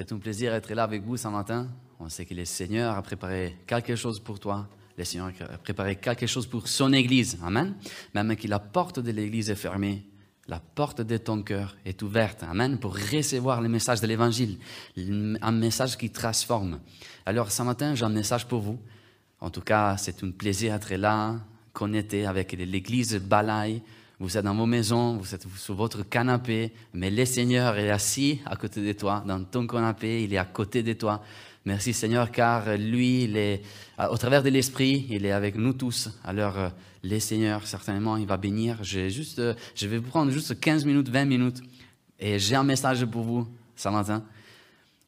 C'est un plaisir d'être là avec vous ce matin. On sait que le Seigneur a préparé quelque chose pour toi. Le Seigneur a préparé quelque chose pour son Église. Amen. Même que la porte de l'Église est fermée, la porte de ton cœur est ouverte. Amen. Pour recevoir le message de l'Évangile. Un message qui transforme. Alors ce matin, j'ai un message pour vous. En tout cas, c'est un plaisir d'être là, connecté avec l'Église Balaï vous êtes dans vos maisons, vous êtes sur votre canapé, mais le Seigneur est assis à côté de toi, dans ton canapé, il est à côté de toi. Merci Seigneur, car lui, il est, au travers de l'Esprit, il est avec nous tous. Alors, euh, le Seigneur, certainement, il va bénir. Juste, euh, je vais vous prendre juste 15 minutes, 20 minutes, et j'ai un message pour vous ce matin.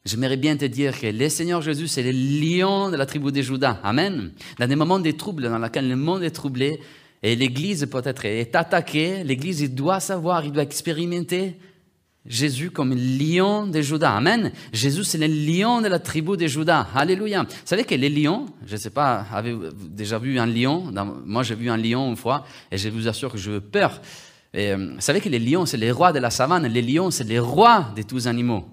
J'aimerais bien te dire que le Seigneur Jésus, c'est le lion de la tribu de Judas. Amen. Dans des moments de troubles dans lesquels le monde est troublé, et l'Église peut-être est attaquée, l'Église doit savoir, il doit expérimenter Jésus comme lion de Judas. Amen. Jésus, c'est le lion de la tribu de Judas. Alléluia. Vous savez que les lions, je ne sais pas, avez-vous déjà vu un lion? Moi, j'ai vu un lion une fois et je vous assure que j'ai peur. Et, euh, vous savez que les lions, c'est les rois de la savane. Les lions, c'est les rois de tous les animaux.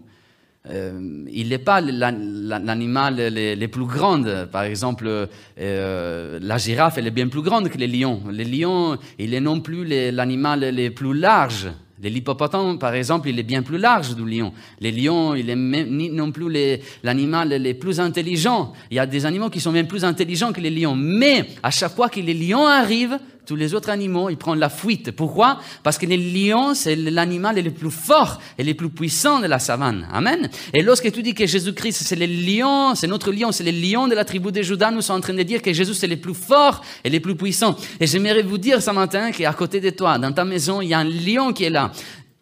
Euh, il n'est pas l'animal le, plus grand. Par exemple, euh, la girafe, elle est bien plus grande que les lions. Les lions, il est non plus l'animal le plus large. L'hippopotame, par exemple, il est bien plus large du lion. Les lions, il est même, non plus l'animal le plus intelligent. Il y a des animaux qui sont bien plus intelligents que les lions. Mais à chaque fois que les lions arrivent, tous les autres animaux, ils prennent la fuite. Pourquoi? Parce que le lion, c'est l'animal le plus fort et le plus puissant de la savane. Amen. Et lorsque tu dis que Jésus-Christ, c'est le lion, c'est notre lion, c'est le lion de la tribu de Judas, nous sommes en train de dire que Jésus, c'est le plus fort et le plus puissant. Et j'aimerais vous dire ce matin qu'à côté de toi, dans ta maison, il y a un lion qui est là.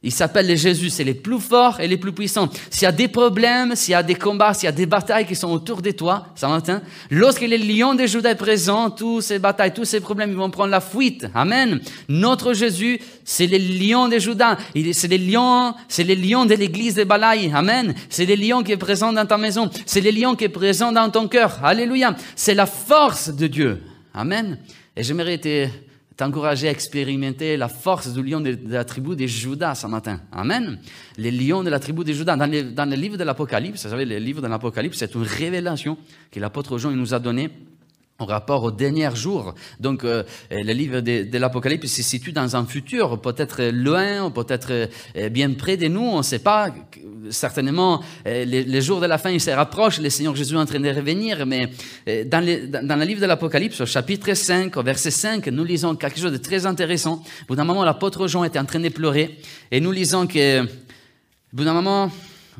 Il s'appelle Jésus, c'est les plus forts et les plus puissants. S'il y a des problèmes, s'il y a des combats, s'il y a des batailles qui sont autour de toi, ça matin, lorsque le lion de Judas est présent, toutes ces batailles, tous ces problèmes, ils vont prendre la fuite. Amen. Notre Jésus, c'est le lion de Judas. C'est le lion, c'est le lion de l'église de Balaï. Amen. C'est le lion qui est présent dans ta maison. C'est le lion qui est présent dans ton cœur. Alléluia. C'est la force de Dieu. Amen. Et j'aimerais te t'encourager à expérimenter la force du lion de, la tribu de Judas ce matin. Amen. Les lions de la tribu de Judas. Dans, le livre de l'Apocalypse, vous savez, le livre de l'Apocalypse, c'est une révélation que l'apôtre Jean nous a donnée en rapport aux derniers jours. Donc, euh, le livre de, l'Apocalypse se situe dans un futur, peut-être loin, peut-être euh, bien près de nous, on ne sait pas. Certainement, euh, les, jours de la fin, ils se rapprochent, le Seigneur Jésus est en train de revenir, mais dans, dans, le livre de l'Apocalypse, au chapitre 5, au verset 5, nous lisons quelque chose de très intéressant. Au bout d'un moment, l'apôtre Jean était en train de pleurer, et nous lisons que, au bout d'un moment,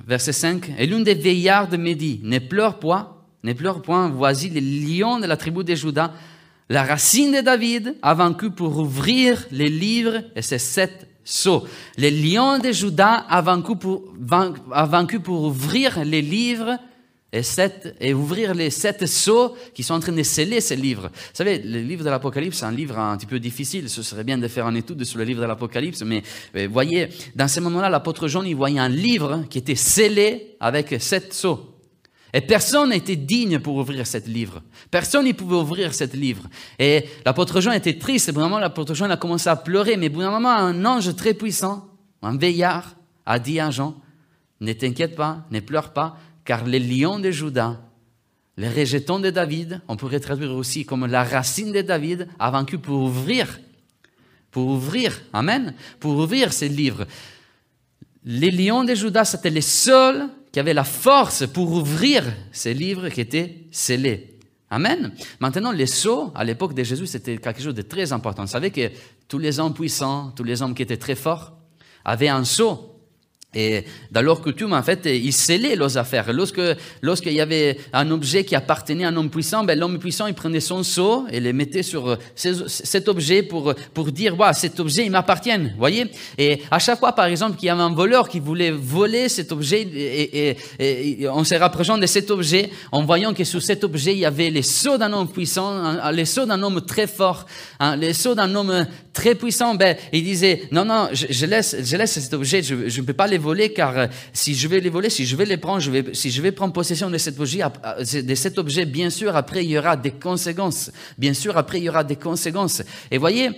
verset 5, et l'une des veillardes me dit, ne pleure pas, ne pleure point, voici le lion de la tribu de Judas, la racine de David, a vaincu pour ouvrir les livres et ses sept sceaux. Le lion de Judas a vaincu pour, ouvrir les livres et, ouvrir les sept sceaux qui sont en train de sceller ces livres. Vous savez, le livre de l'Apocalypse, c'est un livre un petit peu difficile. Ce serait bien de faire une étude sur le livre de l'Apocalypse, mais voyez, dans ce moment-là, l'apôtre Jean, il voyait un livre qui était scellé avec sept sceaux. Et personne n'était digne pour ouvrir ce livre. Personne ne pouvait ouvrir ce livre. Et l'apôtre Jean était triste. Au moment l'apôtre Jean a commencé à pleurer. Mais moment, un ange très puissant, un veillard, a dit à Jean, ne t'inquiète pas, ne pleure pas, car les lions de Judas, les rejetons de David, on pourrait traduire aussi comme la racine de David, a vaincu pour ouvrir, pour ouvrir, amen, pour ouvrir ce livre. Les lions de Judas, c'était les seuls qui avait la force pour ouvrir ces livres qui étaient scellés. Amen. Maintenant, les sceaux, à l'époque de Jésus, c'était quelque chose de très important. Vous savez que tous les hommes puissants, tous les hommes qui étaient très forts, avaient un sceau et dans leur coutume, en fait, ils scellaient leurs affaires. Lorsque, lorsqu'il y avait un objet qui appartenait à un homme puissant, ben, l'homme puissant, il prenait son sceau et le mettait sur cet objet pour, pour dire, voilà, cet objet, il m'appartient. voyez? Et à chaque fois, par exemple, qu'il y avait un voleur qui voulait voler cet objet, et, et, on se rapprochant de cet objet, en voyant que sous cet objet, il y avait les sceaux d'un homme puissant, les sceaux d'un homme très fort, hein, les sceaux d'un homme très puissant, ben, il disait, non, non, je, laisse, je laisse cet objet, je ne peux pas les voler, car euh, si je vais les voler, si je vais les prendre, si je vais prendre possession de cet, objet, de cet objet, bien sûr, après, il y aura des conséquences. Bien sûr, après, il y aura des conséquences. Et voyez,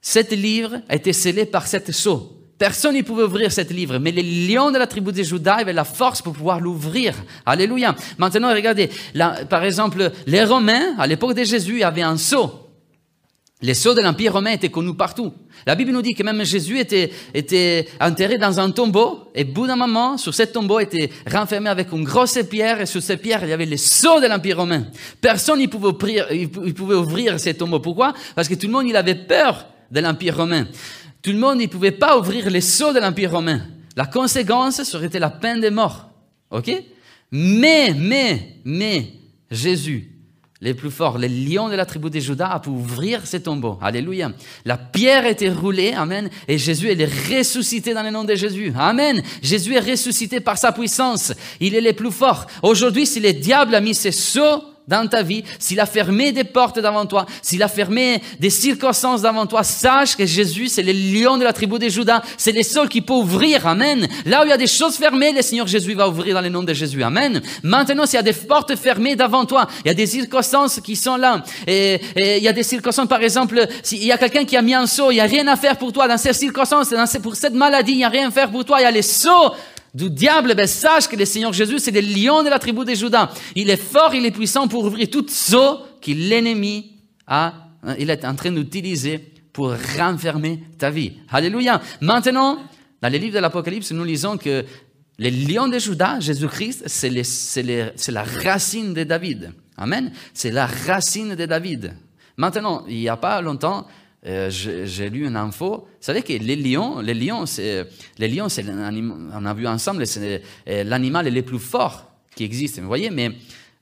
cet livre a été scellé par cette sceau. Personne ne pouvait ouvrir ce livre, mais les lions de la tribu de Judas avaient la force pour pouvoir l'ouvrir. Alléluia. Maintenant, regardez, par exemple, les Romains, à l'époque de Jésus, avaient un sceau. Les sceaux de l'Empire romain étaient connus partout. La Bible nous dit que même Jésus était, était enterré dans un tombeau, et bout d'un moment, sur ce tombeau était renfermé avec une grosse pierre, et sur cette pierre, il y avait les sceaux de l'Empire romain. Personne ne pouvait ouvrir, il pouvait ouvrir ces tombeaux. Pourquoi? Parce que tout le monde, il avait peur de l'Empire romain. Tout le monde ne pouvait pas ouvrir les sceaux de l'Empire romain. La conséquence serait la peine de mort. OK? Mais, mais, mais, Jésus, les plus forts, les lions de la tribu de Judas, a pu ouvrir ces tombeaux. Alléluia. La pierre était roulée, Amen. Et Jésus, est ressuscité dans le nom de Jésus. Amen. Jésus est ressuscité par sa puissance. Il est le plus fort. Aujourd'hui, si le diable a mis ses sceaux dans ta vie, s'il a fermé des portes devant toi, s'il a fermé des circonstances devant toi, sache que Jésus, c'est le lion de la tribu de Judas, c'est le seul qui peut ouvrir, Amen. Là où il y a des choses fermées, le Seigneur Jésus va ouvrir dans le nom de Jésus, Amen. Maintenant, s'il y a des portes fermées devant toi, il y a des circonstances qui sont là, et, il y a des circonstances, par exemple, s'il y a quelqu'un qui a mis un seau, il n'y a rien à faire pour toi dans ces circonstances, pour cette maladie, il n'y a rien à faire pour toi, il y a les sauts du diable, ben, sache que le Seigneur Jésus, c'est le lion de la tribu de Judas. Il est fort, il est puissant pour ouvrir toutes sceaux que l'ennemi a, hein, il est en train d'utiliser pour renfermer ta vie. Alléluia. Maintenant, dans les livres de l'Apocalypse, nous lisons que le lion de Judas, Jésus-Christ, c'est la racine de David. Amen. C'est la racine de David. Maintenant, il n'y a pas longtemps, euh, j'ai lu une info. Vous savez que les lions, les lions, c'est, les lions, c'est on a vu ensemble, c'est euh, l'animal le plus fort qui existe. Vous voyez, mais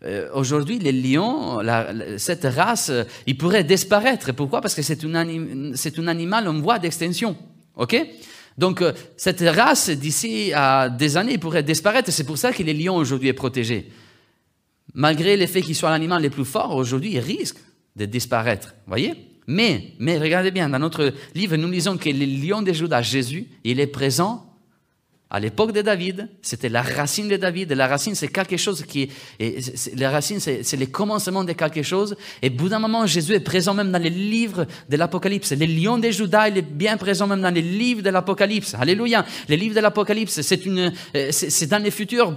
euh, aujourd'hui, les lions, cette race, il pourrait disparaître. Pourquoi? Parce que c'est, c'est un animal en voie d'extinction. OK? Donc, cette race, d'ici à des années, pourrait disparaître. C'est pour ça que les lions aujourd'hui est protégé. Malgré le fait qu'il soit l'animal le plus fort, aujourd'hui, il risque de disparaître. Vous voyez? Mais, mais regardez bien, dans notre livre, nous lisons que le lion de Judas, Jésus, il est présent à l'époque de David, c'était la racine de David. La racine, c'est quelque chose qui est, la racine, c'est le commencement de quelque chose. Et bout d'un moment, Jésus est présent même dans les livres de l'Apocalypse. Le lion de Judas, il est bien présent même dans les livres de l'Apocalypse. Alléluia. Les livres de l'Apocalypse, c'est une, c'est dans le futur.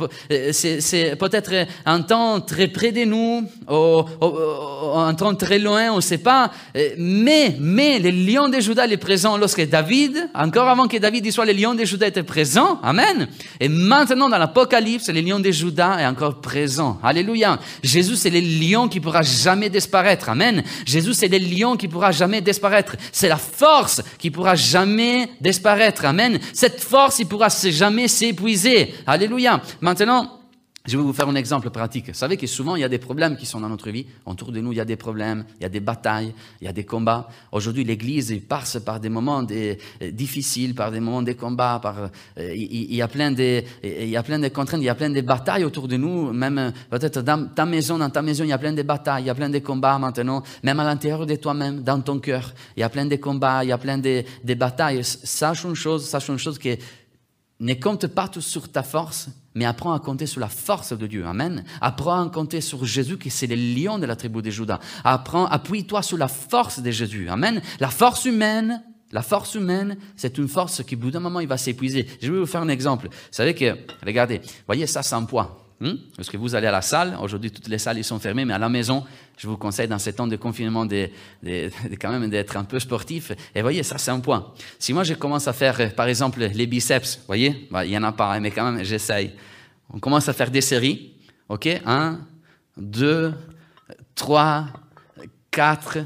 C'est peut-être un temps très près de nous, un temps très loin, on ne sait pas. Mais, mais, le lion de Judas, il est présent lorsque David, encore avant que David soit le lion de Judas était présent, Amen. Et maintenant, dans l'Apocalypse, le lion de Judas est encore présent. Alléluia. Jésus, c'est le lion qui pourra jamais disparaître. Amen. Jésus, c'est le lion qui pourra jamais disparaître. C'est la force qui pourra jamais disparaître. Amen. Cette force, il pourra jamais s'épuiser. Alléluia. Maintenant, je vais vous faire un exemple pratique. Vous savez que souvent, il y a des problèmes qui sont dans notre vie. Autour de nous, il y a des problèmes, il y a des batailles, il y a des combats. Aujourd'hui, l'Église passe par des moments euh, difficiles, par des moments de combats. Par, euh, il, y a plein de, il y a plein de contraintes, il y a plein de batailles autour de nous. Même euh, peut-être dans ta maison, dans ta maison, il y a plein de batailles, il y a plein de combats maintenant. Même à l'intérieur de toi-même, dans ton cœur, il y a plein de combats, il y a plein de, de batailles. Sache une chose, sache une chose que ne compte pas tout sur ta force, mais apprends à compter sur la force de Dieu. Amen. Apprends à compter sur Jésus, qui c'est le lion de la tribu de Judas. Apprends, appuie-toi sur la force de Jésus. Amen. La force humaine, la force humaine, c'est une force qui, au bout d'un moment, il va s'épuiser. Je vais vous faire un exemple. Vous savez que, regardez, voyez ça, c'est un poids. Hmm? Parce que vous allez à la salle, aujourd'hui toutes les salles sont fermées, mais à la maison, je vous conseille dans ces temps de confinement de, quand même d'être un peu sportif. Et voyez, ça c'est un point. Si moi je commence à faire, par exemple, les biceps, voyez, bah, il n'y en a pas, hein, mais quand même j'essaye. On commence à faire des séries, ok Un, deux, trois, quatre,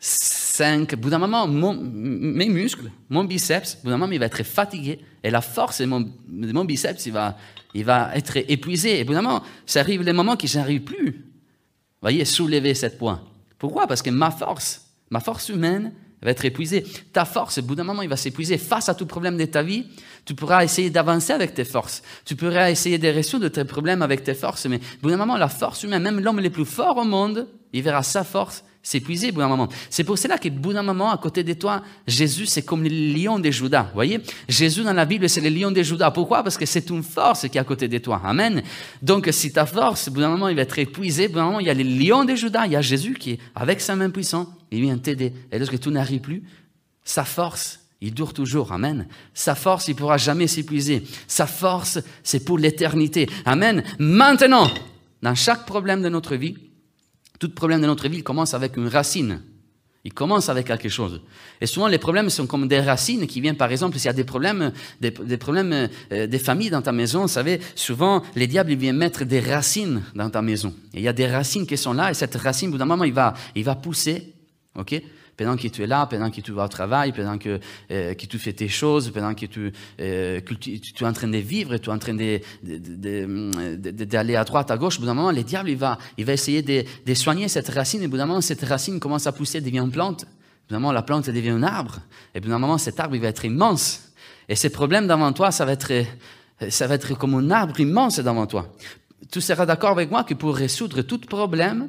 cinq. Au bout d'un moment, mes muscles, mon biceps, au bout d'un moment, il va être fatigué. Et la force de mon, mon biceps, il va, il va être épuisé. Et évidemment, ça arrive les moments je n'arrive plus. Vous voyez, soulever cette point. Pourquoi? Parce que ma force, ma force humaine va être épuisée. Ta force, au bout d'un moment, il va s'épuiser. Face à tout problème de ta vie, tu pourras essayer d'avancer avec tes forces. Tu pourras essayer de résoudre tes problèmes avec tes forces. Mais au bout d'un moment, la force humaine, même l'homme le plus fort au monde, il verra sa force s'épuiser au bout d'un moment. C'est pour cela qu'au bout d'un moment, à côté de toi, Jésus, c'est comme le lion de Judas. Voyez? Jésus dans la Bible, c'est le lion de Judas. Pourquoi? Parce que c'est une force qui est à côté de toi. Amen. Donc, si ta force, au bout d'un moment, il va être épuisé, au bout d'un moment, il y a le lion de Judas, il y a Jésus qui, avec sa main puissante, il vient t'aider. Et lorsque tout n'arrive plus, sa force, Il dure toujours. Amen. Sa force, il pourra jamais s'épuiser. Sa force, c'est pour l'éternité. Amen. Maintenant, dans chaque problème de notre vie, tout problème de notre vie commence avec une racine. Il commence avec quelque chose. Et souvent, les problèmes sont comme des racines qui viennent, par exemple, s'il y a des problèmes, des, problèmes euh, des familles dans ta maison, vous savez, souvent, les diables, viennent mettre des racines dans ta maison. Et il y a des racines qui sont là, et cette racine, au bout d'un moment, il va, il va pousser, ok? Pendant que tu es là, pendant que tu vas au travail, pendant que, euh, que tu fais tes choses, pendant que tu, euh, tu, es en train de vivre, tu es en train d'aller à droite, à gauche, au bout d'un moment, le diable, il va, il va essayer de, soigner cette racine, et au bout d'un moment, cette racine commence à pousser, devient une plante. Au bout d'un moment, la plante devient un arbre, et au bout d'un moment, cet arbre, il va être immense. Et ces problèmes devant toi, ça va être, ça va être comme un arbre immense devant toi. Tu seras d'accord avec moi que pour résoudre tout problème,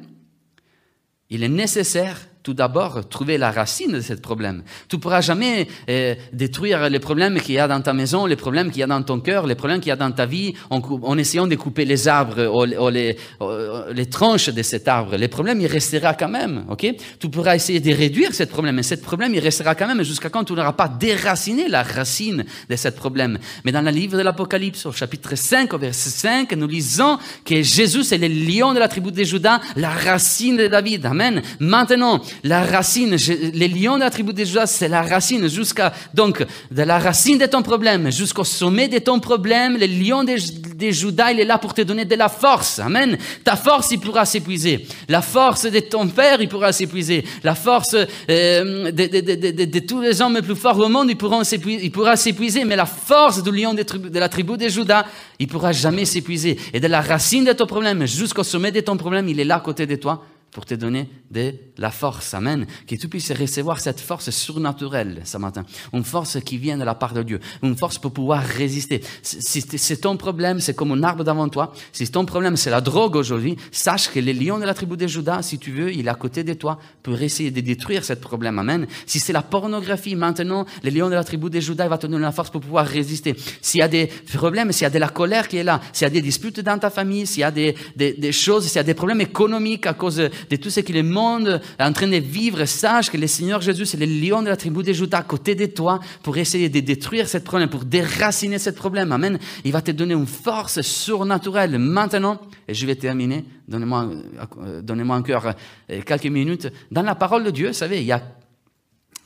il est nécessaire tout d'abord trouver la racine de ce problème. Tu ne pourras jamais euh, détruire les problèmes qu'il y a dans ta maison, les problèmes qu'il y a dans ton cœur, les problèmes qu'il y a dans ta vie en, essayant de couper les arbres ou, les, tranches de cet arbre. Les problèmes, il restera quand même. ok? Tu pourras essayer de réduire ce problème, mais ce problème, il restera quand même jusqu'à quand tu n'auras pas déraciné la racine de ce problème. Mais dans le livre de l'Apocalypse, au chapitre 5, au verset 5, nous lisons que Jésus est le lion de la tribu de Judas, la racine de David. Amen. Maintenant, la racine, les lions de la tribu de Judas, c'est la racine jusqu'à, donc, de la racine de ton problème jusqu'au sommet de ton problème, le lion de, de Judas, il est là pour te donner de la force. Amen. Ta force, il pourra s'épuiser. La force de ton père, il pourra s'épuiser. La force euh, de, tous les hommes les plus forts au monde, il, pourra s'épuiser. Mais la force du lion de, la tribu de Judas, il pourra jamais s'épuiser. Et de la racine de ton problème jusqu'au sommet de ton problème, il est là à côté de toi pour te donner de la force. Amen. Que tu puisses recevoir cette force surnaturelle ce matin. Une force qui vient de la part de Dieu. Une force pour pouvoir résister. Si c'est ton problème, c'est comme un arbre devant toi. Si ton problème, c'est la drogue aujourd'hui, sache que le lion de la tribu de Judas, si tu veux, il est à côté de toi pour essayer de détruire ce problème. Amen. Si c'est la pornographie, maintenant, le lion de la tribu de Judas, il va te donner la force pour pouvoir résister. S'il y a des problèmes, s'il y a de la colère qui est là, s'il y a des disputes dans ta famille, s'il y a des, des choses, s'il y a des problèmes économiques à cause de tout ce que le monde est en train de vivre, sache que le Seigneur Jésus, c'est le lion de la tribu de Judas à côté de toi pour essayer de détruire ce problème, pour déraciner ce problème. Amen. Il va te donner une force surnaturelle maintenant. Et je vais terminer. Donnez-moi, euh, donnez-moi encore euh, quelques minutes. Dans la parole de Dieu, vous savez, il y a,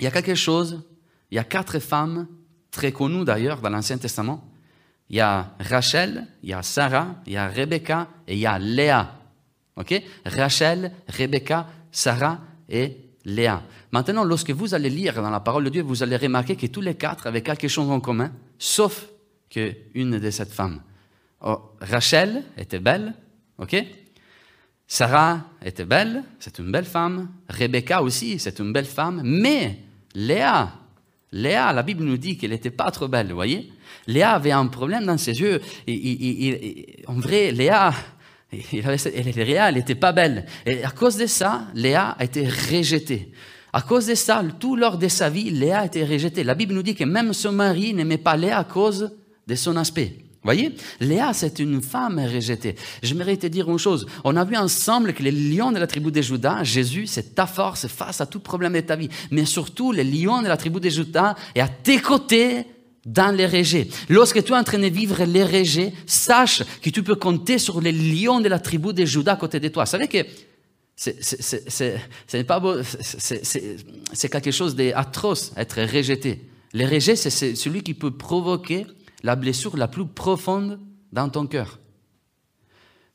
il y a quelque chose. Il y a quatre femmes, très connues d'ailleurs dans l'Ancien Testament. Il y a Rachel, il y a Sarah, il y a Rebecca et il y a Léa. OK? Rachel, Rebecca, Sarah et Léa. Maintenant, lorsque vous allez lire dans la parole de Dieu, vous allez remarquer que tous les quatre avaient quelque chose en commun, sauf qu'une de ces femmes. Oh, Rachel était belle, OK? Sarah était belle, c'est une belle femme. Rebecca aussi, c'est une belle femme. Mais Léa, Léa, la Bible nous dit qu'elle n'était pas trop belle, vous voyez? Léa avait un problème dans ses yeux. en vrai, Léa, Léa, elle n'était pas belle. Et à cause de ça, Léa a été rejetée. À cause de ça, tout lors de sa vie, Léa a été rejetée. La Bible nous dit que même son mari n'aimait pas Léa à cause de son aspect. Voyez, Léa, c'est une femme rejetée. J'aimerais te dire une chose. On a vu ensemble que le lion de la tribu de Judas, Jésus, c'est ta force face à tout problème de ta vie. Mais surtout, le lion de la tribu de Judas est à tes côtés dans les rejets. Lorsque tu es en train de vivre les rejets, sache que tu peux compter sur les lions de la tribu de Judas à côté de toi. Vous savez que c'est quelque chose d'atroce, être rejeté. Les rejets, c'est celui qui peut provoquer la blessure la plus profonde dans ton cœur.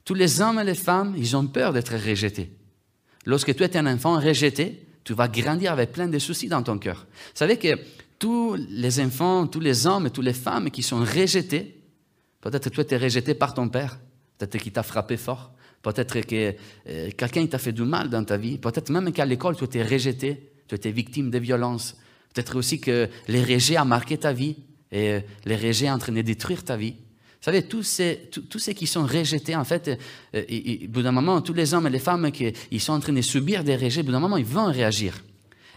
Tous les hommes et les femmes, ils ont peur d'être rejetés. Lorsque tu es un enfant rejeté, tu vas grandir avec plein de soucis dans ton cœur. Vous savez que tous les enfants, tous les hommes et toutes les femmes qui sont rejetés, peut-être tu es rejeté par ton père, peut-être qu'il t'a frappé fort, peut-être que euh, quelqu'un t'a fait du mal dans ta vie, peut-être même qu'à l'école tu étais rejeté, tu étais victime de violence, peut-être aussi que les rejets ont marqué ta vie et euh, les rejets ont entraîné détruire ta vie. Vous savez, tous, ceux qui sont rejetés, en fait, euh, au bout d'un moment, tous les hommes et les femmes qui ils sont en train de subir des rejets, bout d'un moment, ils vont réagir.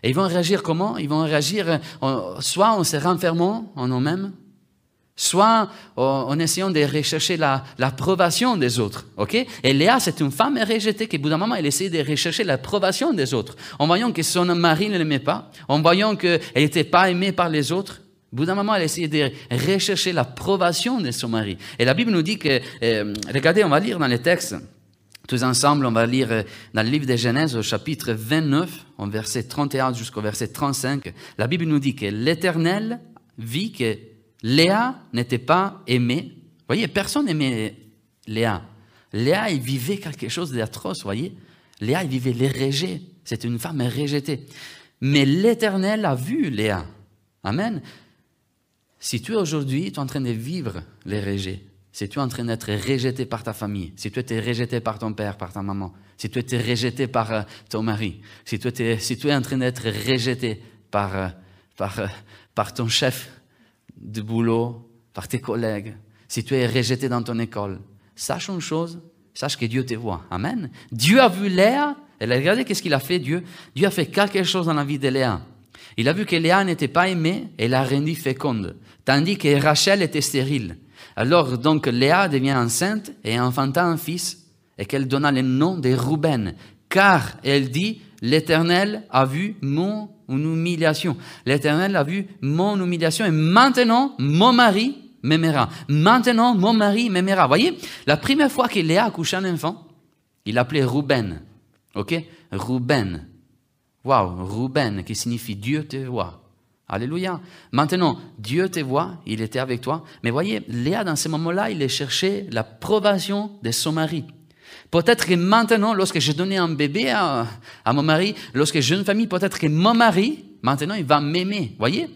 Et ils vont réagir comment? Ils vont réagir euh, soit en se renfermant en eux-mêmes, soit en essayant de rechercher l'approbation des autres. ok? Et Léa, c'est une femme rejetée qui, au bout d'un moment, elle essayait de rechercher l'approbation des autres. En voyant que son mari ne l'aimait pas, en voyant qu'elle n'était pas aimée par les autres, au bout d'un moment, elle essayait de rechercher l'approbation de son mari. Et la Bible nous dit que, euh, regardez, on va lire dans les textes, tous ensemble, on va lire euh, dans le livre de Genèse au chapitre 29, en verset 31 jusqu'au verset 35. La Bible nous dit que l'Éternel vit que Léa n'était pas aimée. Vous voyez, personne n'aimait Léa. Léa, il vivait quelque chose d'atroce, vous voyez. Léa, il vivait les rejets. C'est une femme rejetée. Mais l'Éternel a vu Léa. Amen. Si tu es aujourd'hui, tu es en train de vivre les rejets, si tu es en train d'être rejeté par ta famille, si tu es rejeté par ton père, par ta maman, si tu es rejeté par euh, ton mari, si tu, es, si tu es en train d'être rejeté par, euh, par, euh, par ton chef, de boulot, par tes collègues, si tu es rejeté dans ton école, sache une chose, sache que Dieu te voit. Amen. Dieu a vu Léa, et regardez qu'est-ce qu'il a fait, Dieu. Dieu a fait quelque chose dans la vie de Léa. Il a vu que Léa n'était pas aimée et l'a rendue féconde, tandis que Rachel était stérile. Alors donc Léa devient enceinte et enfanta un fils, et qu'elle donna le nom de Rouben, car elle dit, l'Éternel a vu mon humiliation. L'Éternel a vu mon humiliation et maintenant mon mari m'aimera. Maintenant mon mari m'aimera. Voyez, la première fois que Léa a couché un enfant, il l'appelait Rouben. Ok? Rouben. Waouh, Rouben, qui signifie Dieu te voit. Alléluia. Maintenant, Dieu te voit, il était avec toi. Mais voyez, Léa, dans ce moment-là, il a cherché l'approbation de son mari. Peut-être que maintenant, lorsque je donnais un bébé à, mon mari, lorsque j'ai une famille, peut-être que mon mari, maintenant, il va m'aimer. Voyez?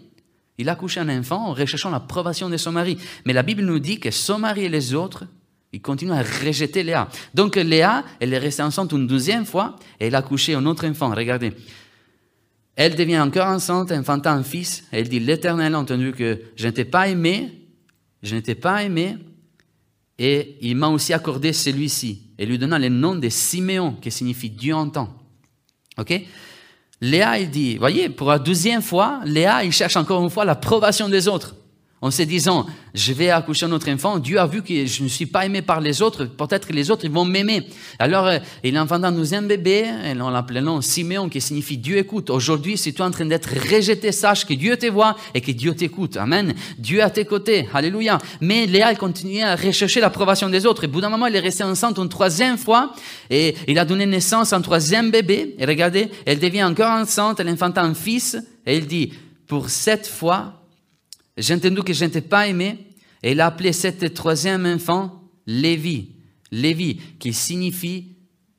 Il a couché un enfant en recherchant l'approbation de son mari. Mais la Bible nous dit que son mari et les autres, ils continuent à rejeter Léa. Donc Léa, elle est restée enceinte une deuxième fois et elle a couché un autre enfant. Regardez. Elle devient encore enceinte, enfantant un fils. Elle dit, l'Éternel a entendu que je n'étais pas aimé, je n'étais pas aimé, et il m'a aussi accordé celui-ci, et lui donna le nom de Siméon, qui signifie Dieu entend. Ok? Léa, il dit, voyez, pour la deuxième fois, Léa, il cherche encore une fois l'approbation des autres en se disant, je vais accoucher notre enfant, Dieu a vu que je ne suis pas aimé par les autres, peut-être que les autres ils vont m'aimer. Alors, euh, il enfanta nous un bébé, et on l'appelait Siméon, qui signifie Dieu écoute. Aujourd'hui, si tu es en train d'être rejeté, sache que Dieu te voit et que Dieu t'écoute. Amen. Dieu à tes côtés. Alléluia. Mais Léa, elle continuait à rechercher l'approbation des autres. Et au bout d'un moment, elle est restée enceinte une troisième fois, et il a donné naissance à un troisième bébé. Et regardez, elle devient encore enceinte, elle enfanta un fils, et il dit, pour cette fois, j'ai entendu que je n'étais pas aimé, et il a appelé cet troisième enfant Lévi. Lévi, qui signifie,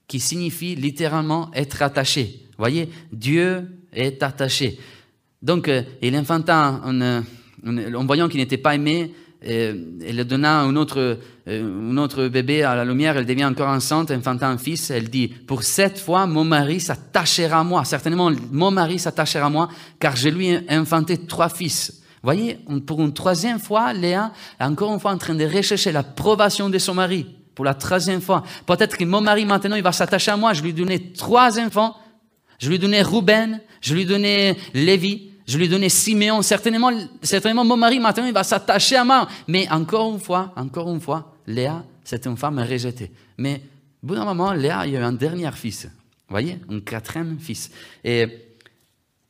qui signifie littéralement être attaché. Vous voyez, Dieu est attaché. Donc, euh, il enfanta, en, voyant qu'il n'était pas aimé, euh, elle donna un autre, euh, un autre bébé à la lumière, elle devient encore enceinte, enfanta un fils, elle dit, pour cette fois, mon mari s'attachera à moi, certainement mon mari s'attachera à moi, car je lui ai enfanté trois fils voyez, pour une troisième fois, Léa est encore une fois en train de rechercher l'approbation de son mari. Pour la troisième fois. Peut-être que mon mari, maintenant, il va s'attacher à moi. Je lui ai trois enfants. Je lui ai donné Ruben. Je lui ai donné Lévi. Je lui ai donné Siméon. Certainement, certainement, mon mari, maintenant, il va s'attacher à moi. Mais encore une fois, encore une fois, Léa, c'est une femme rejetée. Mais, au bout d'un moment, Léa, il y a eu un dernier fils. Vous voyez? Un quatrième fils. Et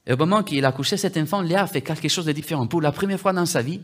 et au moment qu'il a couché cet enfant, Léa a fait quelque chose de différent. Pour la première fois dans sa vie,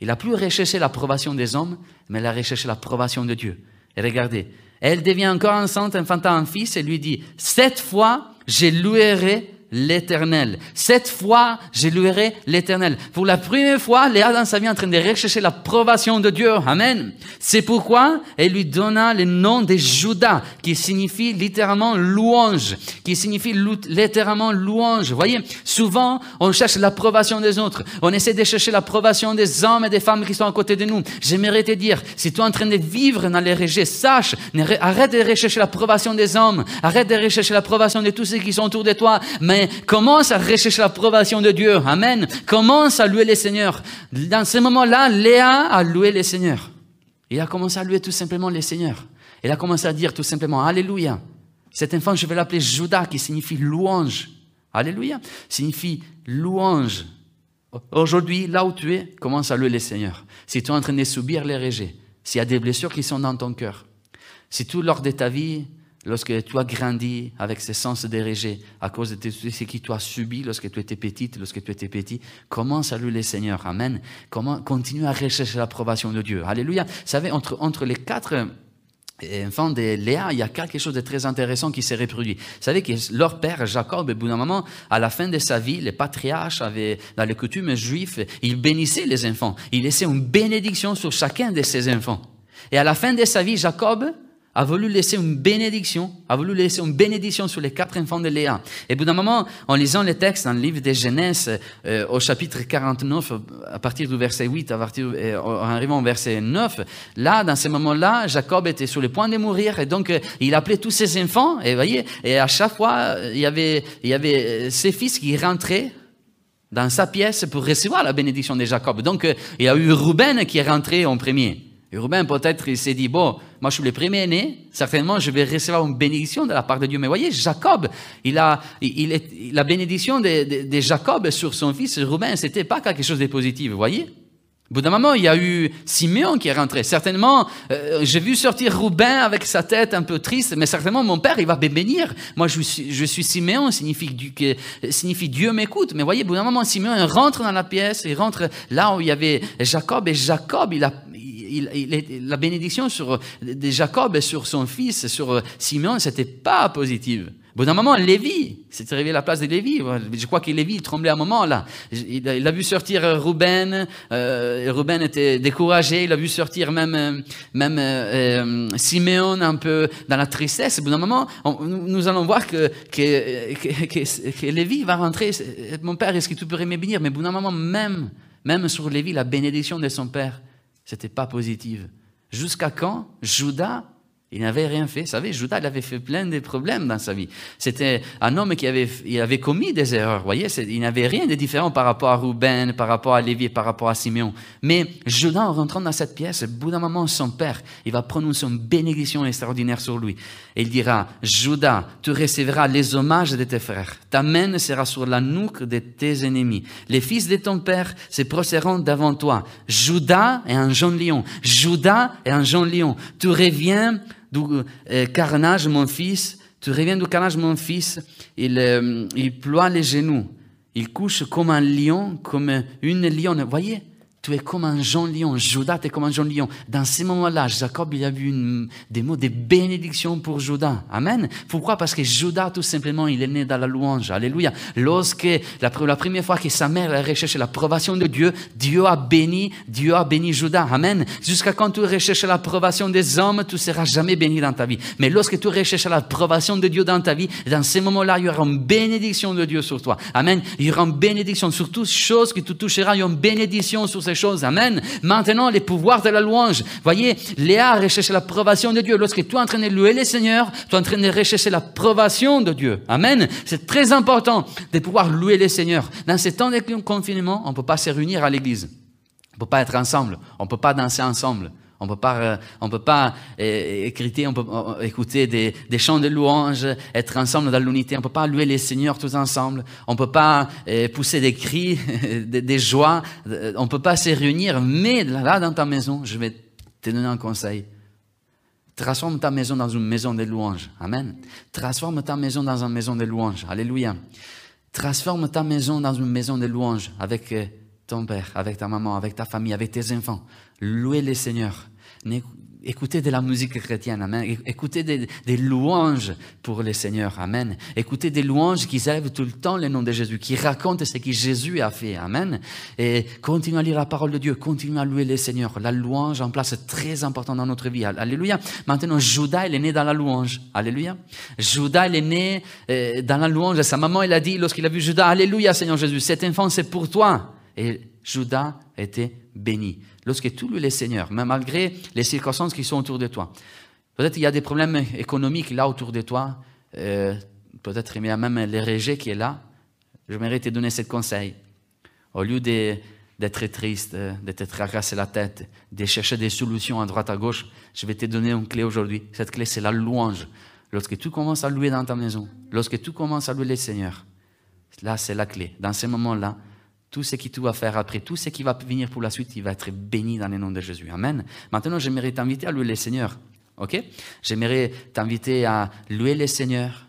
il n'a plus recherché l'approbation des hommes, mais il a recherché l'approbation de Dieu. Et regardez, elle devient encore enceinte, enfantant un fils, et lui dit, cette fois, je louerai l'éternel. Cette fois, je louerai l'éternel. Pour la première fois, Léa dans sa vie en train de rechercher l'approbation de Dieu. Amen. C'est pourquoi elle lui donna le nom de Judas, qui signifie littéralement louange, qui signifie littéralement louange. Vous voyez, souvent, on cherche l'approbation des autres. On essaie de chercher l'approbation des hommes et des femmes qui sont à côté de nous. J'aimerais te dire, si tu es en train de vivre dans les rejets, sache, arrête de rechercher l'approbation des hommes, arrête de rechercher l'approbation de tous ceux qui sont autour de toi, commence à rechercher l'approbation de Dieu. Amen. Commence à louer le Seigneur. Dans ce moment-là, Léa a loué le Seigneur. Il a commencé à louer tout simplement le Seigneur. Il a commencé à dire tout simplement Alléluia. Cet enfant, je vais l'appeler Judas, qui signifie louange. Alléluia. Signifie louange. Aujourd'hui, là où tu es, commence à louer le Seigneur. Si tu es en train de subir les rejets, s'il y a des blessures qui sont dans ton cœur, si tout lors de ta vie, lorsque tu as grandi avec ces sens de à cause de ce que tu as subi lorsque tu étais petite, lorsque tu étais petit, commence à louer le Seigneur? Amen. Comment, continue à rechercher l'approbation de Dieu? Alléluia. Vous savez, entre, entre les quatre enfants de Léa, il y a quelque chose de très intéressant qui s'est reproduit. Vous savez que leur père, Jacob, au bout d'un moment, à la fin de sa vie, les patriarches avaient, dans les coutumes juifs, ils bénissaient les enfants. Ils laissaient une bénédiction sur chacun de ses enfants. Et à la fin de sa vie, Jacob, a voulu laisser une bénédiction, a voulu laisser une bénédiction sur les quatre enfants de Léa. Et bout d'un moment, en lisant les textes dans le livre de Genèse, euh, au chapitre 49, à partir du verset 8, à partir, euh, en arrivant au verset 9, là, dans ce moment-là, Jacob était sur le point de mourir, et donc euh, il appelait tous ses enfants, et voyez, et à chaque fois, il y avait, il y avait ses fils qui rentraient dans sa pièce pour recevoir la bénédiction de Jacob. Donc, il y a eu Ruben qui est rentré en premier. Ruben, peut-être, il s'est dit, bon, moi je suis le premier-né, certainement je vais recevoir une bénédiction de la part de Dieu. Mais voyez, Jacob, il a, il est, la bénédiction de, de, Jacob sur son fils Ruben, c'était pas quelque chose de positif, voyez au bout d'un moment, il y a eu Simeon qui est rentré. Certainement, euh, j'ai vu sortir Ruben avec sa tête un peu triste, mais certainement mon père, il va bénir. Moi, je suis, je suis Simeon, signifie, que, signifie Dieu m'écoute. Mais voyez, au bout d'un moment, Simeon il rentre dans la pièce, il rentre là où il y avait Jacob, et Jacob, il a, il, la bénédiction sur, de Jacob et sur son fils, sur Simeon, c'était pas positive. Bon, d'un moment, Lévi, s'est arrivé à la place de Lévi. Je crois que Lévi tremblait à un moment là. Il, a vu sortir Ruben. Euh, Ruben était découragé. Il a vu sortir même même euh, Simeon un peu dans la tristesse. Bout d'un moment, nous allons voir que que, que, que, Lévi va rentrer. Mon père, est-ce que tu pourrais me bénir Mais bout d'un moment, même même sur Lévi, la bénédiction de son père c'était pas positive. Jusqu'à quand? Judas il n'avait rien fait. Vous savez, Judas, il avait fait plein de problèmes dans sa vie. C'était un homme qui avait, il avait commis des erreurs. Voyez, il n'avait rien de différent par rapport à Ruben, par rapport à Lévi, par rapport à Simeon. Mais Judas, en rentrant dans cette pièce, au bout d'un moment, son père, il va prononcer une bénédiction extraordinaire sur lui. Et il dira, Judas, tu recevras les hommages de tes frères. Ta main sera sur la nuque de tes ennemis. Les fils de ton père se procéderont devant toi. Judas est un jeune lion. Judas est un jeune lion. Tu reviens du euh, carnage, mon fils, tu reviens du carnage, mon fils, il, euh, il ploie les genoux, il couche comme un lion, comme une lionne. Voyez, tu es comme un jeune lion. Judas, tu es comme un jeune lion. Dans ces moments-là, Jacob, il a vu des mots de bénédiction pour Judas. Amen. Pourquoi? Parce que Judas, tout simplement, il est né dans la louange. Alléluia. Lorsque, la, première fois que sa mère a recherché l'approbation de Dieu, Dieu a béni, Dieu a béni Judas. Amen. Jusqu'à quand tu recherches l'approbation des hommes, tu seras jamais béni dans ta vie. Mais lorsque tu recherches l'approbation de Dieu dans ta vie, dans ces moments-là, il y aura une bénédiction de Dieu sur toi. Amen. Il y aura une bénédiction sur toutes choses que tu toucheras. Il y aura une bénédiction sur ces choses. Amen. Maintenant, les pouvoirs de la louange. Voyez, Léa recherche l'approbation de Dieu. Lorsque tu es en train de louer le Seigneur, tu es en train de rechercher l'approbation de Dieu. Amen. C'est très important de pouvoir louer le Seigneur. Dans ces temps de confinement, on ne peut pas se réunir à l'église. On ne peut pas être ensemble. On ne peut pas danser ensemble. On peut pas, euh, on peut pas euh, on peut écouter des, chants de louange, être ensemble dans l'unité. On peut pas louer les seigneurs tous ensemble. On peut pas euh, pousser des cris, des, joies. On peut pas se réunir. Mais là, dans ta maison, je vais te donner un conseil. Transforme ta maison dans une maison de louange. Amen. Transforme ta maison dans une maison de louange. Alléluia. Transforme ta maison dans une maison de louange avec ton père, avec ta maman, avec ta famille, avec tes enfants. Louez le Seigneur. Écoutez de la musique chrétienne, Amen. Écoutez des, louanges pour le Seigneur, Amen. Écoutez des louanges qui élèvent tout le temps le nom de Jésus, qui racontent ce que Jésus a fait, Amen. Et continuez à lire la parole de Dieu, continuez à louer le Seigneur. La louange en place très important dans notre vie. Alléluia. Maintenant, Judas, il est né dans la louange. Alléluia. Judas, il est né euh, dans la louange. Sa maman, elle a dit, lorsqu'il a vu Judas, Alléluia, Seigneur Jésus, cet enfant, c'est pour toi. Et Judas était béni. Lorsque tu loues le Seigneur, même malgré les circonstances qui sont autour de toi. Peut-être il y a des problèmes économiques là autour de toi. Euh, peut-être il y a même les rejets qui est là. J'aimerais te donner ce conseil. Au lieu d'être triste, de te traverser la tête, de chercher des solutions à droite à gauche, je vais te donner une clé aujourd'hui. Cette clé, c'est la louange. Lorsque tu commences à louer dans ta maison, lorsque tu commences à louer le Seigneur, là, c'est la clé. Dans ces moments-là, Tout ce que tu vas faire après, tout ce qui va venir pour la suite, il va être béni dans le nom de Jésus. Amen. Maintenant, j'aimerais t'inviter à louer le Seigneur. OK? J'aimerais t'inviter à louer le Seigneur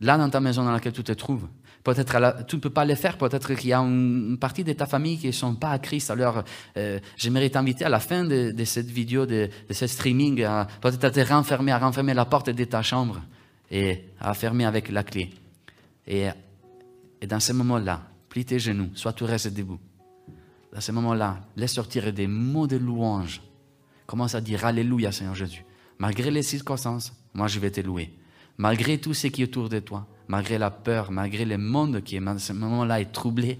là dans ta maison dans laquelle tu te trouves. Peut-être tu ne peux pas le faire, peut-être qu'il y a une partie de ta famille qui ne sont pas à Christ. Alors, euh, j'aimerais t'inviter à la fin de, cette vidéo, de, ce streaming, peut-être à te renfermer, à renfermer la porte de ta chambre et à fermer avec la clé. Et dans ce moment-là, plie tes genoux, soit tu restes debout. Dans ce moment-là, laisse sortir des mots de louange. Commence à dire Alléluia, Seigneur Jésus. Malgré les circonstances, moi je vais te louer. Malgré tout ce qui est autour de toi, malgré la peur, malgré le monde qui, à ce moment-là, est troublé,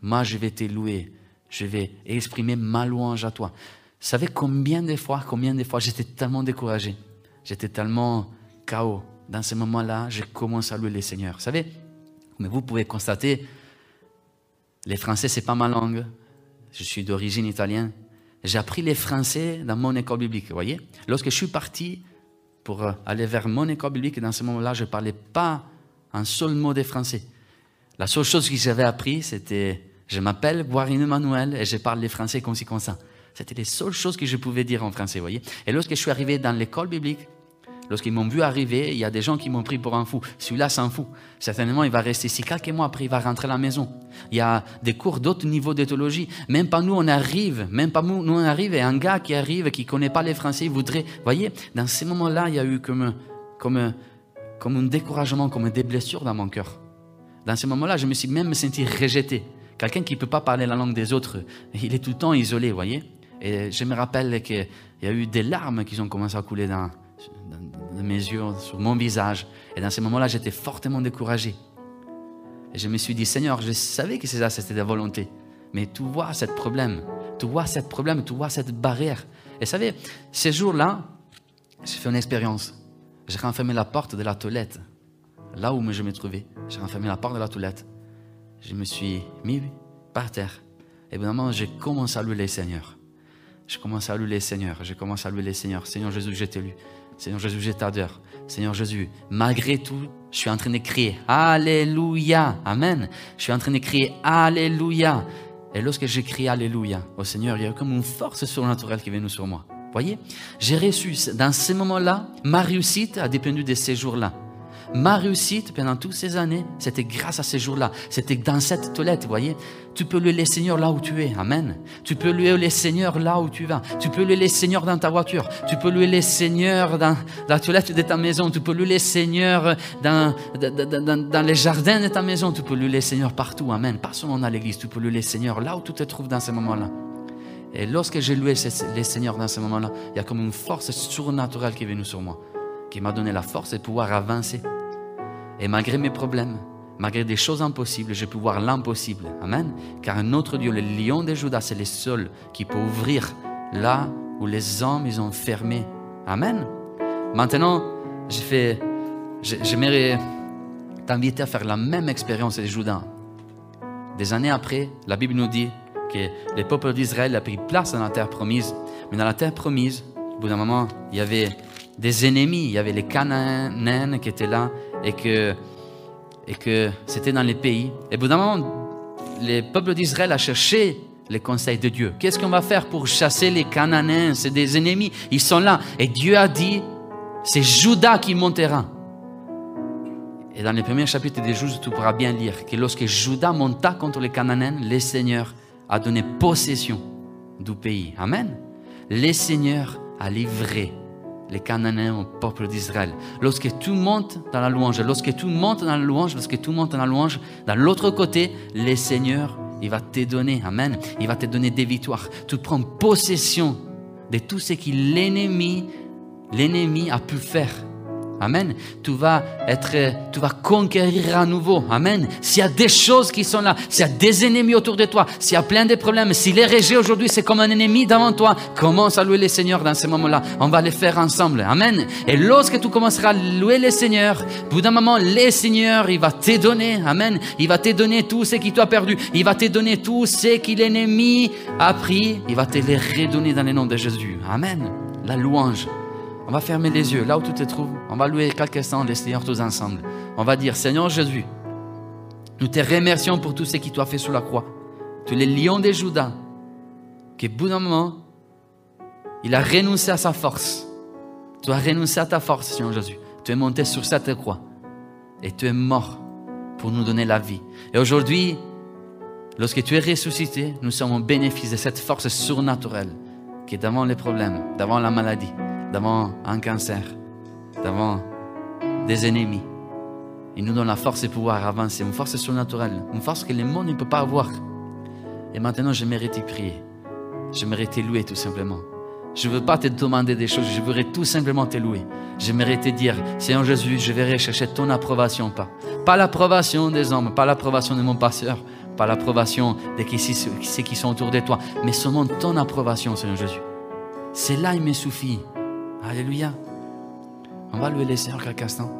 moi, je vais te louer. Je vais exprimer ma louange à toi. Vous savez combien de fois, combien de fois j'étais tellement découragé, j'étais tellement chaos. Dans ce moment-là, je commence à louer le Seigneur. Vous savez, mais vous pouvez constater, les Français, c'est pas ma langue. Je suis d'origine italienne. J'ai appris les Français dans mon école biblique, voyez. Lorsque je suis parti pour euh, aller vers mon école biblique. Dans ce moment-là, je ne parlais pas un seul mot de français. La seule chose que j'avais appris, c'était je m'appelle Guarine Emmanuel et je parle les français comme ci, comme ça. C'était les seules choses que je pouvais dire en français, voyez. Et lorsque je suis arrivé dans l'école biblique, Lorsqu'ils m'ont vu arriver, il y a des gens qui m'ont pris pour un fou. Celui-là s'en fout. Certainement, il va rester ici quelques mois, après il va rentrer à la maison. Il y a des cours d'autres niveaux d'éthologie. Même pas nous, on arrive. Même pas nous, nous on arrive. Et un gars qui arrive, qui ne connaît pas les Français, il voudrait... voyez, dans ces moments-là, il y a eu comme, comme, comme un découragement, comme des blessures dans mon cœur. Dans ces moments-là, je me suis même senti rejeté. Quelqu'un qui ne peut pas parler la langue des autres, il est tout le temps isolé, voyez. Et je me rappelle qu'il y a eu des larmes qui ont commencé à couler dans, dans mes yeux, sur mon visage. Et dans ce moment-là, j'étais fortement découragé. Et je me suis dit, Seigneur, je savais que ça, c'était ta volonté. Mais tu vois ce problème, tu vois ce problème, tu vois cette barrière. Et vous savez, ces jours-là, j'ai fait une expérience. J'ai renfermé la porte de la toilette, là où je me trouvais. J'ai renfermé la porte de la toilette. Je me suis mis par terre. Et évidemment, j'ai commencé à louer le Seigneur. Je commence à louer le Seigneur. Je commence à louer le Seigneur. Seigneur Jésus, je t'ai lu. Seigneur Jésus, je t'adore. Seigneur Jésus, malgré tout, je suis en train de crier Alléluia. Amen. Je suis en train de crier Alléluia. Et lorsque j'ai crié Alléluia au Seigneur, il y a comme une force surnaturelle qui venue sur moi. Voyez J'ai reçu, dans ces moments-là, ma réussite a dépendu de ces jours-là. Ma réussite pendant toutes ces années, c'était grâce à ces jours-là. C'était dans cette toilette, voyez. Tu peux le Seigneur là où tu es. Amen. Tu peux le Seigneur là où tu vas. Tu peux le Seigneur dans ta voiture. Tu peux le Seigneur dans la toilette de ta maison. Tu peux le Seigneur dans, dans, les jardins de ta maison. Tu peux le Seigneur partout. Amen. Pas seulement dans l'église. Tu peux le Seigneur là où tu te trouves dans ce moment-là. Et lorsque j'ai loué le Seigneur dans ce moment-là, il y a comme une force surnaturelle qui est venue sur moi, qui m'a donné la force de pouvoir avancer. Et malgré mes problèmes, malgré des choses impossibles, je peux voir l'impossible. Amen. Car un autre Dieu, le lion de Judas, c'est le seul qui peut ouvrir là où les hommes ils ont fermé. Amen. Maintenant, j'aimerais t'inviter à faire la même expérience de Judas. Des années après, la Bible nous dit que le peuple d'Israël a pris place dans la terre promise. Mais dans la terre promise, au bout d'un moment, il y avait des ennemis. Il y avait les Cananéens qui étaient là et que, et que c'était dans les pays. Et évidemment, le peuple d'Israël a cherché les conseils de Dieu. Qu'est-ce qu'on va faire pour chasser les Cananéens C'est des ennemis, ils sont là. Et Dieu a dit, c'est Judas qui montera. Et dans les premiers chapitres des Juges, tu pourras bien lire que lorsque Judas monta contre les Cananéens, le Seigneur a donné possession du pays. Amen. Le Seigneur a livré les Cananéens au peuple d'Israël. Lorsque tout monte dans la louange, lorsque tout monte dans la louange, lorsque tout monte dans la louange, dans l'autre côté, le Seigneur, il va te donner, Amen, il va te donner des victoires. Tu prends possession de tout ce que l'ennemi, l'ennemi a pu faire. Amen. Tu vas être, tu vas conquérir à nouveau. Amen. S'il y a des choses qui sont là, s'il y a des ennemis autour de toi, s'il y a plein de problèmes, si les rejet aujourd'hui, c'est comme un ennemi devant toi, commence à louer le Seigneur dans ce moment-là. On va les faire ensemble. Amen. Et lorsque tu commenceras à louer le Seigneur, bout d'un moment, le Seigneur, il va te donner. Amen. Il va te donner tout ce qui t'a perdu. Il va te donner tout ce que l'ennemi a pris. Il va te les redonner dans le nom de Jésus. Amen. La louange. On va fermer les yeux là où tu te trouves. On va louer quelques instants les Seigneur tous ensemble. On va dire Seigneur Jésus, Nous te remercions pour tout ce que tu as fait sur la croix. Tu es le lion de Judas, qui, au bout d'un moment, il a renoncé à sa force. Tu as renoncé à ta force, Seigneur Jésus. Tu es monté sur cette croix et tu es mort pour nous donner la vie. Et aujourd'hui, lorsque tu es ressuscité, nous sommes au bénéfice de cette force surnaturelle qui est devant les problèmes, devant la maladie, devant un cancer, devant des ennemis. Il nous donne la force et pouvoir avancer, une force surnaturelle, une force que le monde ne peut pas avoir. Et maintenant, je mérite prier. Je mérite louer tout simplement. Je ne veux pas te demander des choses, je voudrais tout simplement te louer. J'aimerais te dire, Seigneur Jésus, je vais chercher ton approbation, pas. Pas l'approbation des hommes, pas l'approbation de mon pasteur, pas l'approbation de ceux qui sont autour de toi, mais seulement ton approbation, Seigneur Jésus. C'est là, il me suffit. Alléluia. On va louer le Seigneur quelques instants.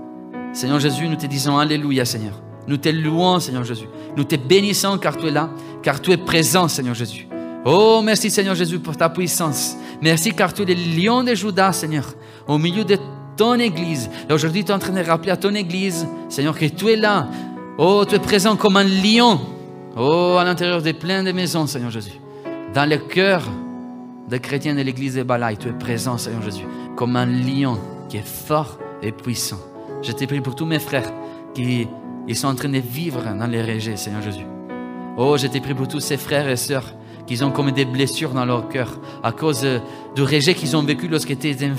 Seigneur Jésus, nous te disons Alléluia, Seigneur. Nous te louons, Seigneur Jésus. Nous te bénissons car tu es là, car tu es présent, Seigneur Jésus. Oh, merci, Seigneur Jésus, pour ta puissance. Merci car tu es le lion de Judas, Seigneur, au milieu de ton Église. Et aujourd'hui, tu es en train de rappeler à ton Église, Seigneur, que tu es là. Oh, tu es présent comme un lion. Oh, à l'intérieur de plein de maisons, Seigneur Jésus. Dans le cœur des chrétiens de l'Église de Balaï, tu es présent, Seigneur Jésus, comme un lion qui est fort et puissant. Je te prie pour tous mes frères qui ils sont en train de vivre dans les rejets, Seigneur Jésus. Oh, je te prie pour tous ces frères et sœurs qui ont comme des blessures dans leur cœur à cause du rejet qu'ils ont vécu lorsqu'ils étaient,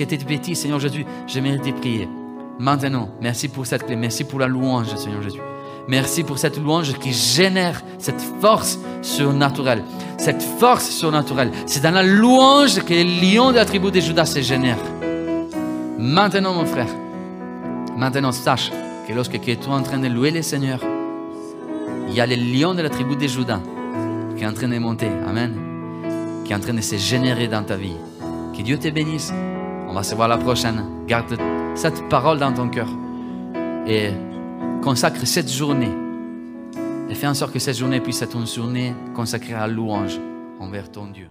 étaient petits. Seigneur Jésus, je mérite de prier. Maintenant, merci pour cette clé, merci pour la louange, Seigneur Jésus. Merci pour cette louange qui génère cette force surnaturelle. Cette force surnaturelle, c'est dans la louange que les lions de la tribu de Judas se génèrent. Maintenant, mon frère, maintenant, sache que lorsque tu es en train de louer le Seigneur, il y a les lions de la tribu de Judas qui est en train de monter. Amen. Qui est en train de se générer dans ta vie. Que Dieu te bénisse. On va se voir la prochaine. Garde cette parole dans ton cœur. Et consacre cette journée. Et fais en sorte que cette journée puisse être une journée consacrée à louange envers ton Dieu.